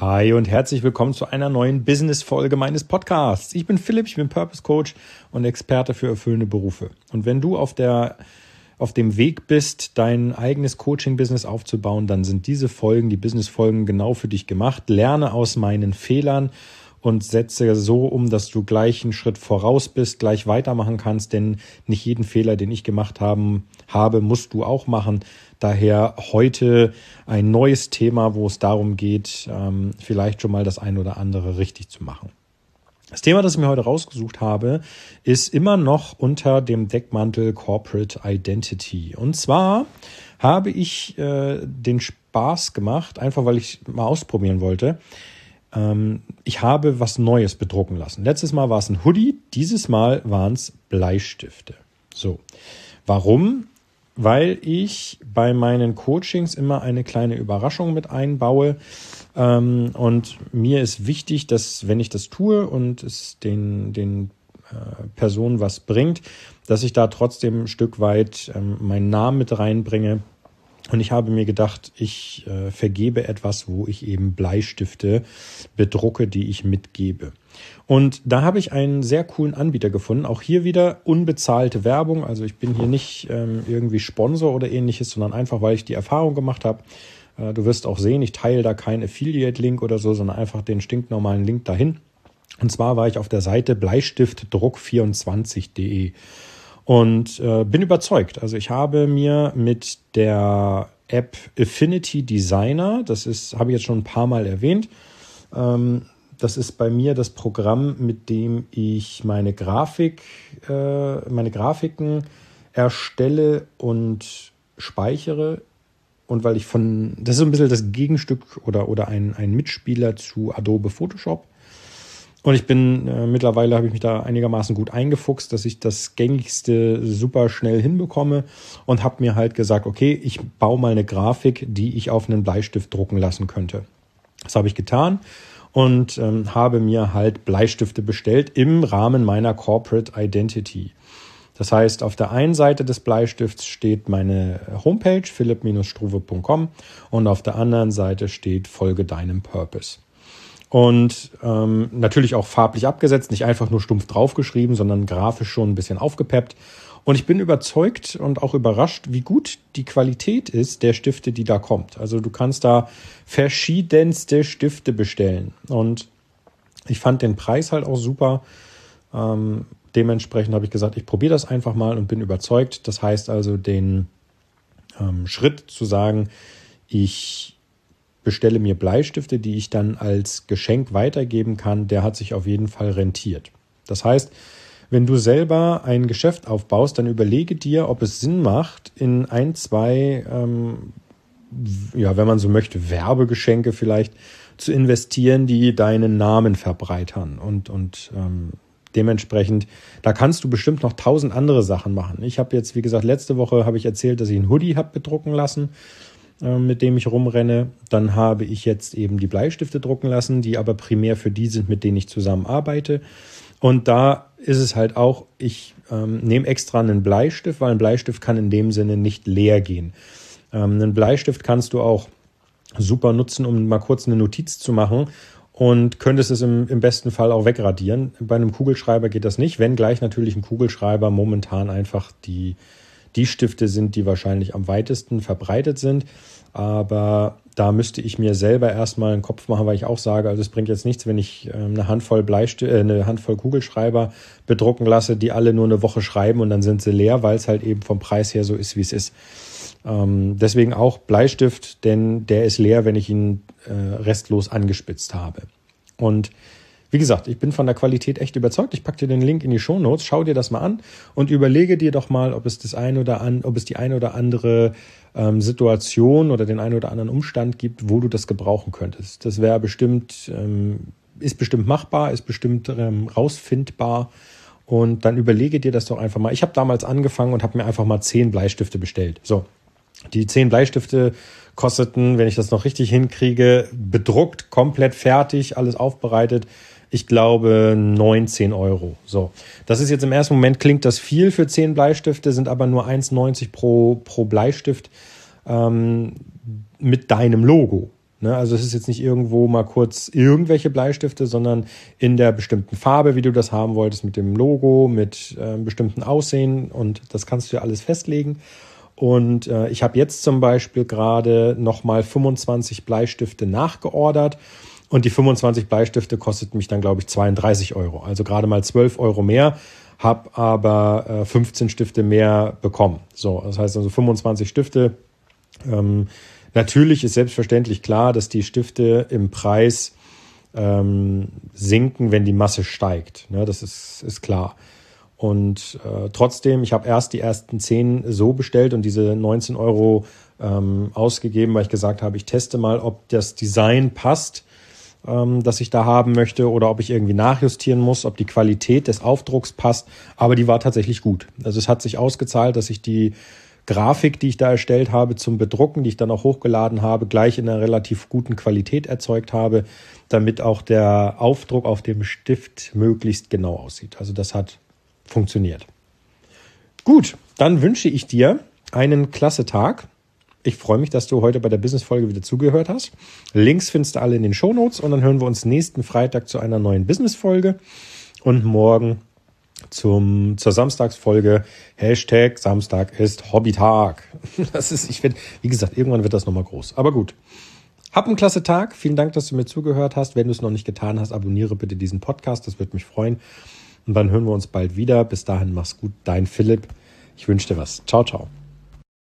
Hi und herzlich willkommen zu einer neuen Business-Folge meines Podcasts. Ich bin Philipp, ich bin Purpose Coach und Experte für erfüllende Berufe. Und wenn du auf der auf dem Weg bist, dein eigenes Coaching-Business aufzubauen, dann sind diese Folgen, die Business-Folgen genau für dich gemacht. Lerne aus meinen Fehlern und setze so um, dass du gleich einen Schritt voraus bist, gleich weitermachen kannst, denn nicht jeden Fehler, den ich gemacht haben, habe, musst du auch machen. Daher heute ein neues Thema, wo es darum geht, ähm, vielleicht schon mal das ein oder andere richtig zu machen. Das Thema, das ich mir heute rausgesucht habe, ist immer noch unter dem Deckmantel Corporate Identity. Und zwar habe ich äh, den Spaß gemacht, einfach weil ich mal ausprobieren wollte, ähm, ich habe was Neues bedrucken lassen. Letztes Mal war es ein Hoodie, dieses Mal waren es Bleistifte. So, warum? Weil ich bei meinen Coachings immer eine kleine Überraschung mit einbaue. Ähm, und mir ist wichtig, dass wenn ich das tue und es den, den äh, Personen was bringt, dass ich da trotzdem ein Stück weit ähm, meinen Namen mit reinbringe und ich habe mir gedacht, ich äh, vergebe etwas, wo ich eben Bleistifte bedrucke, die ich mitgebe. Und da habe ich einen sehr coolen Anbieter gefunden. Auch hier wieder unbezahlte Werbung. Also ich bin hier nicht ähm, irgendwie Sponsor oder ähnliches, sondern einfach, weil ich die Erfahrung gemacht habe. Äh, du wirst auch sehen, ich teile da keinen Affiliate-Link oder so, sondern einfach den stinknormalen Link dahin. Und zwar war ich auf der Seite bleistiftdruck24.de und äh, bin überzeugt. Also ich habe mir mit der App Affinity Designer, das ist, habe ich jetzt schon ein paar Mal erwähnt, ähm, das ist bei mir das Programm, mit dem ich meine Grafik, äh, meine Grafiken erstelle und speichere. Und weil ich von, das ist so ein bisschen das Gegenstück oder, oder ein, ein Mitspieler zu Adobe Photoshop. Und ich bin äh, mittlerweile habe ich mich da einigermaßen gut eingefuchst, dass ich das gängigste super schnell hinbekomme und habe mir halt gesagt, okay, ich baue mal eine Grafik, die ich auf einen Bleistift drucken lassen könnte. Das habe ich getan und ähm, habe mir halt Bleistifte bestellt im Rahmen meiner Corporate Identity. Das heißt, auf der einen Seite des Bleistifts steht meine Homepage philipp-struve.com und auf der anderen Seite steht Folge deinem Purpose. Und ähm, natürlich auch farblich abgesetzt, nicht einfach nur stumpf draufgeschrieben, sondern grafisch schon ein bisschen aufgepeppt. Und ich bin überzeugt und auch überrascht, wie gut die Qualität ist der Stifte, die da kommt. Also du kannst da verschiedenste Stifte bestellen. Und ich fand den Preis halt auch super. Ähm, dementsprechend habe ich gesagt, ich probiere das einfach mal und bin überzeugt. Das heißt also den ähm, Schritt zu sagen, ich bestelle mir Bleistifte, die ich dann als Geschenk weitergeben kann, der hat sich auf jeden Fall rentiert. Das heißt, wenn du selber ein Geschäft aufbaust, dann überlege dir, ob es Sinn macht, in ein, zwei, ähm, ja, wenn man so möchte, Werbegeschenke vielleicht zu investieren, die deinen Namen verbreitern und, und ähm, dementsprechend, da kannst du bestimmt noch tausend andere Sachen machen. Ich habe jetzt, wie gesagt, letzte Woche habe ich erzählt, dass ich einen Hoodie habe bedrucken lassen. Äh, mit dem ich rumrenne. Dann habe ich jetzt eben die Bleistifte drucken lassen, die aber primär für die sind, mit denen ich zusammenarbeite. Und da ist es halt auch, ich ähm, nehme extra einen Bleistift, weil ein Bleistift kann in dem Sinne nicht leer gehen. Ähm, einen Bleistift kannst du auch super nutzen, um mal kurz eine Notiz zu machen und könntest es im, im besten Fall auch wegradieren. Bei einem Kugelschreiber geht das nicht, wenn gleich natürlich ein Kugelschreiber momentan einfach die die Stifte sind, die wahrscheinlich am weitesten verbreitet sind. Aber da müsste ich mir selber erstmal einen Kopf machen, weil ich auch sage, also es bringt jetzt nichts, wenn ich ähm, eine Handvoll Bleistift, äh, eine Handvoll Kugelschreiber bedrucken lasse, die alle nur eine Woche schreiben und dann sind sie leer, weil es halt eben vom Preis her so ist, wie es ist. Ähm, deswegen auch Bleistift, denn der ist leer, wenn ich ihn äh, restlos angespitzt habe. Und wie gesagt, ich bin von der Qualität echt überzeugt. Ich packe dir den Link in die Show Notes, schau dir das mal an und überlege dir doch mal, ob es das eine oder an, ob es die eine oder andere ähm, Situation oder den einen oder anderen Umstand gibt, wo du das gebrauchen könntest. Das wäre bestimmt, ähm, ist bestimmt machbar, ist bestimmt ähm, rausfindbar. Und dann überlege dir das doch einfach mal. Ich habe damals angefangen und habe mir einfach mal zehn Bleistifte bestellt. So, die zehn Bleistifte kosteten, wenn ich das noch richtig hinkriege, bedruckt, komplett fertig, alles aufbereitet, ich glaube, 19 Euro. So. Das ist jetzt im ersten Moment, klingt das viel für 10 Bleistifte, sind aber nur 1,90 pro, pro Bleistift ähm, mit deinem Logo. Ne? Also es ist jetzt nicht irgendwo mal kurz irgendwelche Bleistifte, sondern in der bestimmten Farbe, wie du das haben wolltest, mit dem Logo, mit äh, bestimmten Aussehen und das kannst du ja alles festlegen. Und äh, ich habe jetzt zum Beispiel gerade nochmal 25 Bleistifte nachgeordert. Und die 25 Bleistifte kostet mich dann, glaube ich, 32 Euro. Also gerade mal 12 Euro mehr, habe aber äh, 15 Stifte mehr bekommen. So, das heißt also 25 Stifte. Ähm, natürlich ist selbstverständlich klar, dass die Stifte im Preis ähm, sinken, wenn die Masse steigt. Ne, das ist, ist klar. Und äh, trotzdem, ich habe erst die ersten zehn so bestellt und diese 19 Euro ähm, ausgegeben, weil ich gesagt habe, ich teste mal, ob das Design passt, ähm, das ich da haben möchte, oder ob ich irgendwie nachjustieren muss, ob die Qualität des Aufdrucks passt. Aber die war tatsächlich gut. Also es hat sich ausgezahlt, dass ich die Grafik, die ich da erstellt habe zum Bedrucken, die ich dann auch hochgeladen habe, gleich in einer relativ guten Qualität erzeugt habe, damit auch der Aufdruck auf dem Stift möglichst genau aussieht. Also das hat funktioniert. Gut, dann wünsche ich dir einen klasse Tag. Ich freue mich, dass du heute bei der Business-Folge wieder zugehört hast. Links findest du alle in den Shownotes und dann hören wir uns nächsten Freitag zu einer neuen Business-Folge und morgen zum, zur Samstagsfolge. Hashtag Samstag ist Hobbytag. Das ist, ich finde, wie gesagt, irgendwann wird das nochmal groß. Aber gut. Hab einen klasse Tag. Vielen Dank, dass du mir zugehört hast. Wenn du es noch nicht getan hast, abonniere bitte diesen Podcast. Das würde mich freuen. Und dann hören wir uns bald wieder. Bis dahin, mach's gut. Dein Philipp. Ich wünsche dir was. Ciao, ciao.